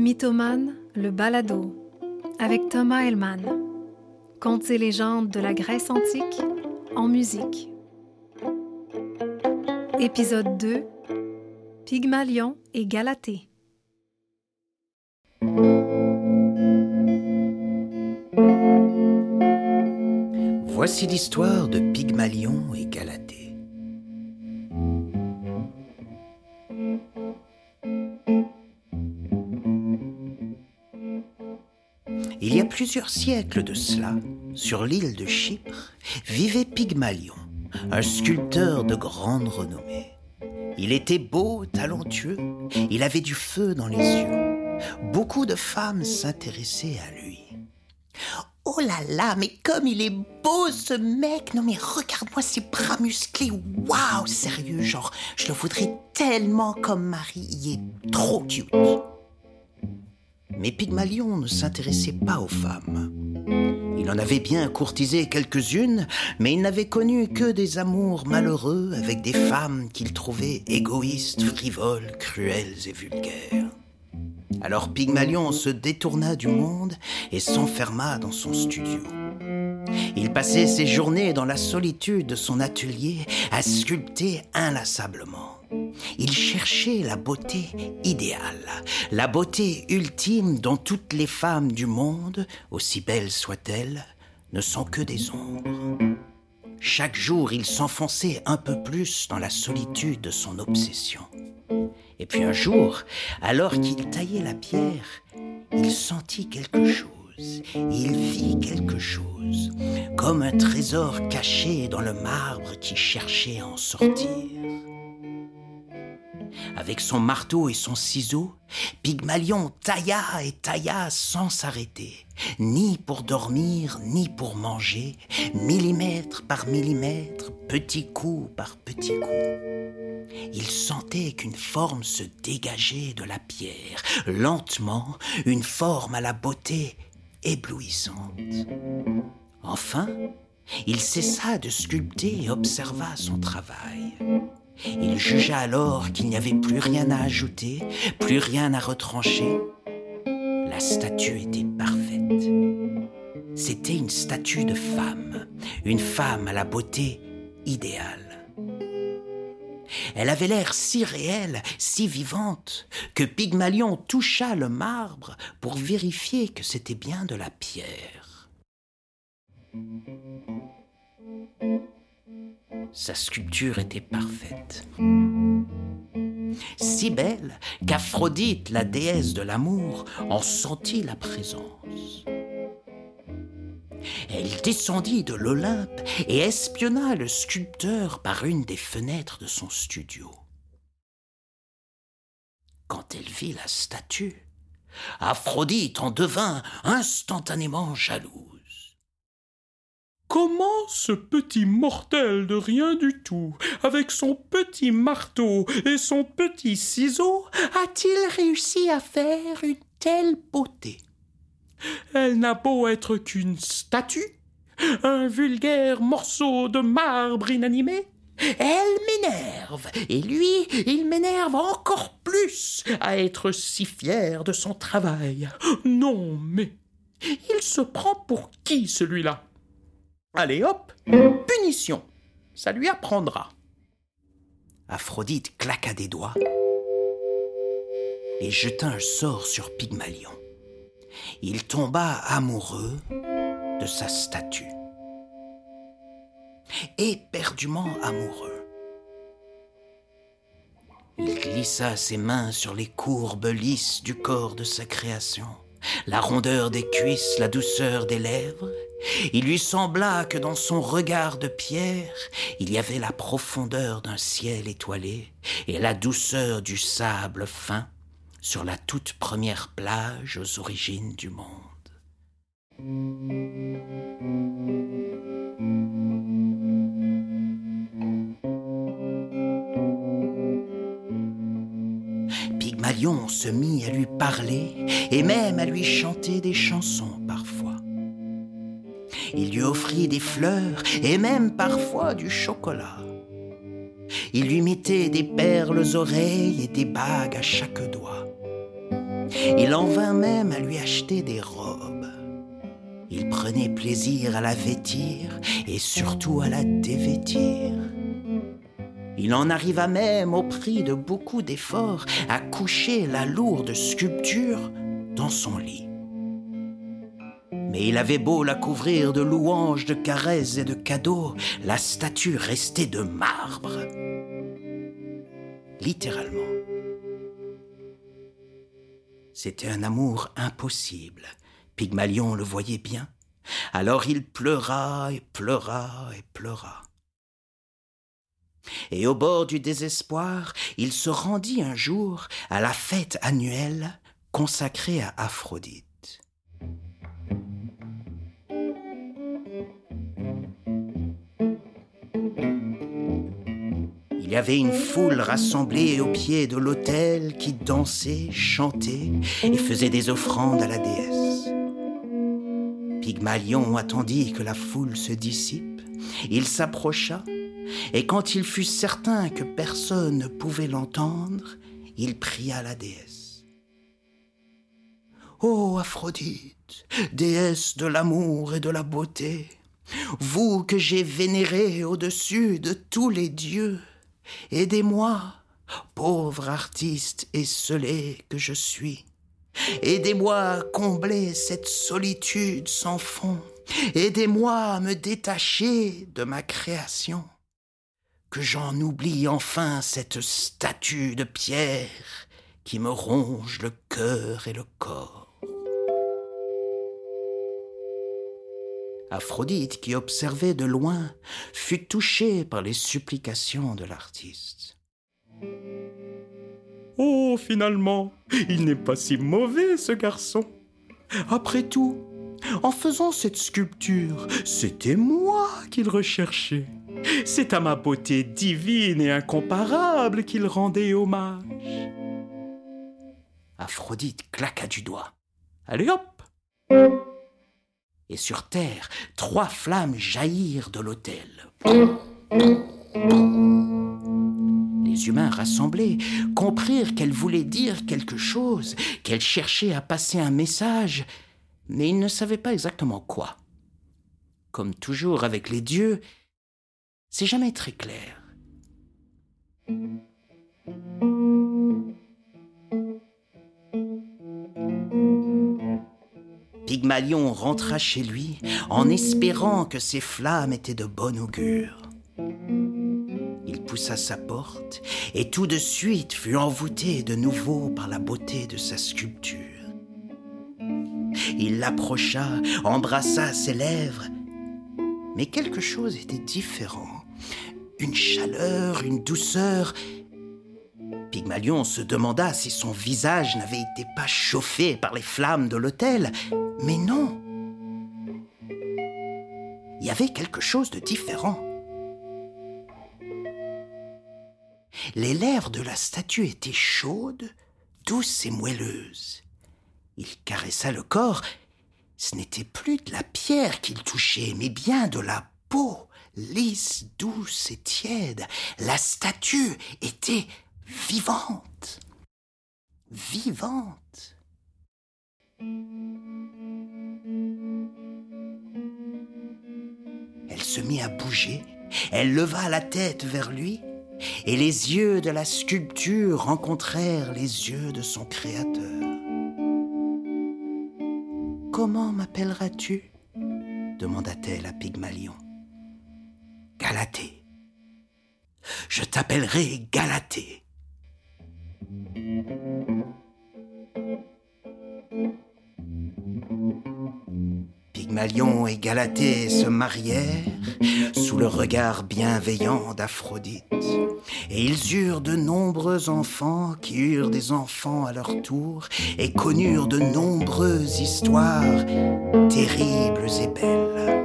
Mythomane, le balado, avec Thomas Hellman. Contes et légendes de la Grèce antique en musique. Épisode 2 Pygmalion et Galatée. Voici l'histoire de Pygmalion et Galatée. Plusieurs siècles de cela, sur l'île de Chypre, vivait Pygmalion, un sculpteur de grande renommée. Il était beau, talentueux, il avait du feu dans les yeux. Beaucoup de femmes s'intéressaient à lui. Oh là là, mais comme il est beau ce mec Non mais regarde-moi ses bras musclés, waouh, sérieux, genre, je le voudrais tellement comme mari, il est trop cute. Mais Pygmalion ne s'intéressait pas aux femmes. Il en avait bien courtisé quelques-unes, mais il n'avait connu que des amours malheureux avec des femmes qu'il trouvait égoïstes, frivoles, cruelles et vulgaires. Alors Pygmalion se détourna du monde et s'enferma dans son studio. Il passait ses journées dans la solitude de son atelier à sculpter inlassablement. Il cherchait la beauté idéale, la beauté ultime dont toutes les femmes du monde, aussi belles soient-elles, ne sont que des ombres. Chaque jour, il s'enfonçait un peu plus dans la solitude de son obsession. Et puis un jour, alors qu'il taillait la pierre, il sentit quelque chose. Il vit quelque chose, comme un trésor caché dans le marbre qui cherchait à en sortir. Avec son marteau et son ciseau, Pygmalion tailla et tailla sans s'arrêter, ni pour dormir, ni pour manger, millimètre par millimètre, petit coup par petit coup. Il sentait qu'une forme se dégageait de la pierre, lentement, une forme à la beauté éblouissante. Enfin, il cessa de sculpter et observa son travail. Il jugea alors qu'il n'y avait plus rien à ajouter, plus rien à retrancher. La statue était parfaite. C'était une statue de femme, une femme à la beauté idéale. Elle avait l'air si réelle, si vivante, que Pygmalion toucha le marbre pour vérifier que c'était bien de la pierre. Sa sculpture était parfaite. Si belle qu'Aphrodite, la déesse de l'amour, en sentit la présence. Elle descendit de l'Olympe et espionna le sculpteur par une des fenêtres de son studio. Quand elle vit la statue, Aphrodite en devint instantanément jalouse. Comment ce petit mortel de rien du tout, avec son petit marteau et son petit ciseau, a-t-il réussi à faire une telle beauté? Elle n'a beau être qu'une statue, un vulgaire morceau de marbre inanimé, elle m'énerve, et lui, il m'énerve encore plus à être si fier de son travail. Non, mais il se prend pour qui celui-là? Allez hop, punition. Ça lui apprendra. Aphrodite claqua des doigts et jeta un sort sur Pygmalion. Il tomba amoureux de sa statue. Éperdument amoureux. Il glissa ses mains sur les courbes lisses du corps de sa création, la rondeur des cuisses, la douceur des lèvres, il lui sembla que dans son regard de pierre, il y avait la profondeur d'un ciel étoilé et la douceur du sable fin sur la toute première plage aux origines du monde. Pygmalion se mit à lui parler et même à lui chanter des chansons parfois. Il lui offrit des fleurs et même parfois du chocolat. Il lui mettait des perles aux oreilles et des bagues à chaque doigt. Il en vint même à lui acheter des robes. Il prenait plaisir à la vêtir et surtout à la dévêtir. Il en arriva même, au prix de beaucoup d'efforts, à coucher la lourde sculpture dans son lit. Mais il avait beau la couvrir de louanges, de caresses et de cadeaux, la statue restait de marbre. Littéralement. C'était un amour impossible. Pygmalion le voyait bien. Alors il pleura et pleura et pleura. Et au bord du désespoir, il se rendit un jour à la fête annuelle consacrée à Aphrodite. Il y avait une foule rassemblée au pied de l'autel qui dansait, chantait et faisait des offrandes à la déesse. Pygmalion attendit que la foule se dissipe. Il s'approcha et quand il fut certain que personne ne pouvait l'entendre, il pria la déesse. Ô Aphrodite, déesse de l'amour et de la beauté, vous que j'ai vénérée au-dessus de tous les dieux, Aidez-moi, pauvre artiste esselé que je suis. Aidez-moi à combler cette solitude sans fond. Aidez-moi à me détacher de ma création. Que j'en oublie enfin cette statue de pierre qui me ronge le cœur et le corps. Aphrodite, qui observait de loin, fut touchée par les supplications de l'artiste. Oh, finalement, il n'est pas si mauvais, ce garçon. Après tout, en faisant cette sculpture, c'était moi qu'il recherchait. C'est à ma beauté divine et incomparable qu'il rendait hommage. Aphrodite claqua du doigt. Allez hop et sur terre, trois flammes jaillirent de l'autel. Les humains rassemblés comprirent qu'elle voulait dire quelque chose, qu'elle cherchait à passer un message, mais ils ne savaient pas exactement quoi. Comme toujours avec les dieux, c'est jamais très clair. Pygmalion rentra chez lui en espérant que ces flammes étaient de bon augure. Il poussa sa porte et tout de suite fut envoûté de nouveau par la beauté de sa sculpture. Il l'approcha, embrassa ses lèvres, mais quelque chose était différent. Une chaleur, une douceur, Pygmalion se demanda si son visage n'avait été pas chauffé par les flammes de l'autel, mais non. Il y avait quelque chose de différent. Les lèvres de la statue étaient chaudes, douces et moelleuses. Il caressa le corps. Ce n'était plus de la pierre qu'il touchait, mais bien de la peau, lisse, douce et tiède. La statue était vivante, vivante. Elle se mit à bouger, elle leva la tête vers lui, et les yeux de la sculpture rencontrèrent les yeux de son créateur. Comment m'appelleras-tu? demanda-t-elle à Pygmalion. Galatée. Je t'appellerai Galatée. Pygmalion et Galatée se marièrent sous le regard bienveillant d'Aphrodite. Et ils eurent de nombreux enfants qui eurent des enfants à leur tour et connurent de nombreuses histoires terribles et belles.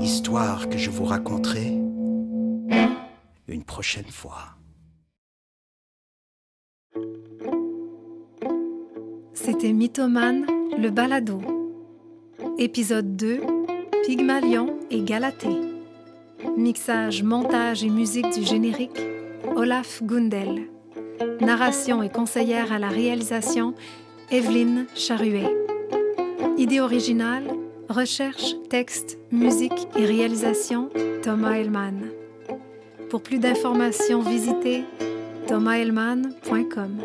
Histoires que je vous raconterai une prochaine fois. C'était Mythomane, le balado. Épisode 2, Pygmalion et Galatée. Mixage, montage et musique du générique, Olaf Gundel. Narration et conseillère à la réalisation, Evelyne Charuet. Idée originale, recherche, texte, musique et réalisation, Thomas Hellman. Pour plus d'informations, visitez thomashelman.com.